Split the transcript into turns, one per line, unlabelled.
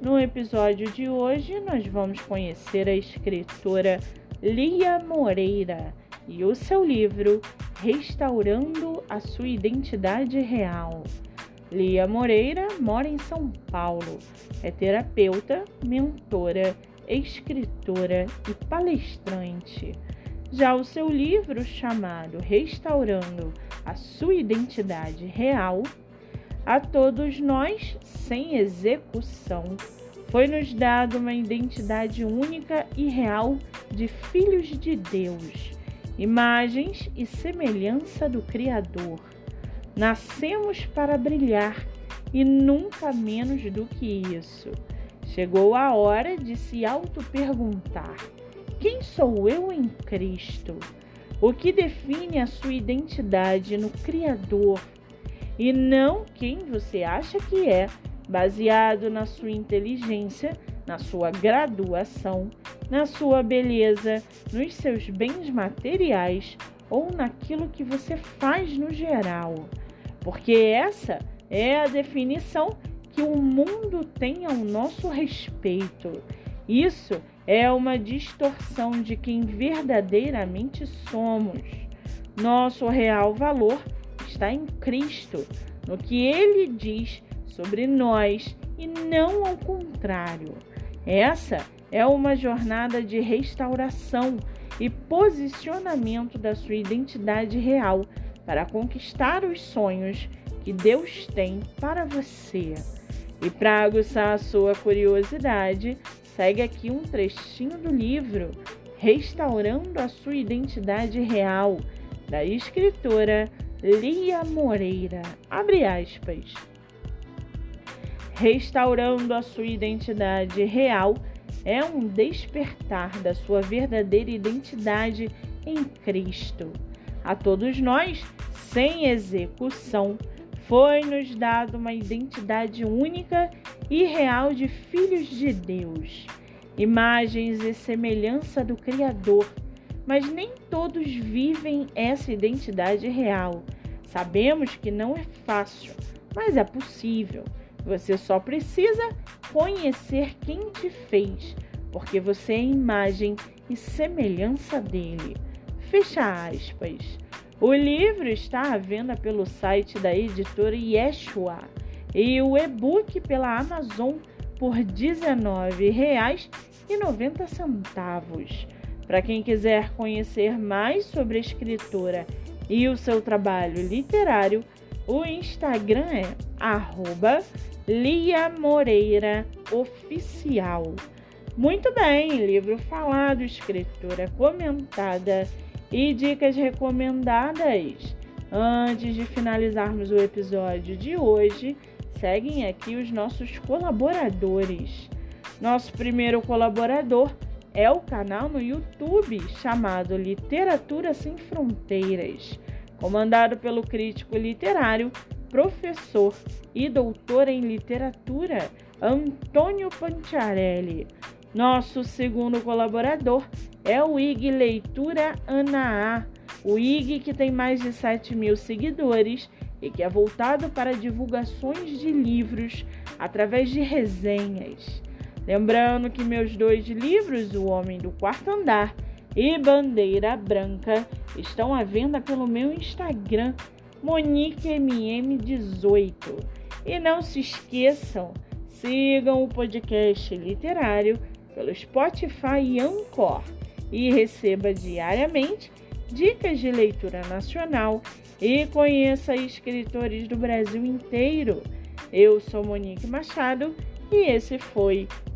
No episódio de hoje, nós vamos conhecer a escritora Lia Moreira e o seu livro Restaurando a Sua Identidade Real. Lia Moreira mora em São Paulo, é terapeuta, mentora, escritora e palestrante. Já o seu livro, chamado Restaurando a Sua Identidade Real, a todos nós, sem execução, foi-nos dado uma identidade única e real de filhos de Deus, imagens e semelhança do Criador. Nascemos para brilhar e nunca menos do que isso. Chegou a hora de se auto-perguntar: quem sou eu em Cristo? O que define a sua identidade no Criador? E não quem você acha que é, baseado na sua inteligência, na sua graduação, na sua beleza, nos seus bens materiais ou naquilo que você faz no geral. Porque essa é a definição que o mundo tem ao nosso respeito. Isso é uma distorção de quem verdadeiramente somos. Nosso real valor está em Cristo, no que ele diz sobre nós e não ao contrário. Essa é uma jornada de restauração e posicionamento da sua identidade real para conquistar os sonhos que Deus tem para você. E para aguçar a sua curiosidade, segue aqui um trechinho do livro Restaurando a Sua Identidade Real, da escritora Lia Moreira, abre aspas, restaurando a sua identidade real é um despertar da sua verdadeira identidade em Cristo. A todos nós, sem execução, foi-nos dado uma identidade única e real de filhos de Deus, imagens e semelhança do Criador mas nem todos vivem essa identidade real. Sabemos que não é fácil, mas é possível. Você só precisa conhecer quem te fez, porque você é imagem e semelhança dele. Fecha aspas. O livro está à venda pelo site da editora Yeshua e o e-book pela Amazon por R$ 19,90. Para quem quiser conhecer mais sobre a escritora e o seu trabalho literário, o Instagram é arroba Lia Moreira Oficial. Muito bem, livro falado, escritora comentada e dicas recomendadas. Antes de finalizarmos o episódio de hoje, seguem aqui os nossos colaboradores. Nosso primeiro colaborador o canal no YouTube chamado Literatura Sem Fronteiras, comandado pelo crítico literário, professor e doutor em literatura Antônio Panciarelli. Nosso segundo colaborador é o IG Leitura Ana A, o IG que tem mais de 7 mil seguidores e que é voltado para divulgações de livros através de resenhas. Lembrando que meus dois livros, O Homem do Quarto Andar e Bandeira Branca, estão à venda pelo meu Instagram, MoniqueMM18. E não se esqueçam, sigam o podcast literário pelo Spotify e Anchor e receba diariamente dicas de leitura nacional e conheça escritores do Brasil inteiro. Eu sou Monique Machado e esse foi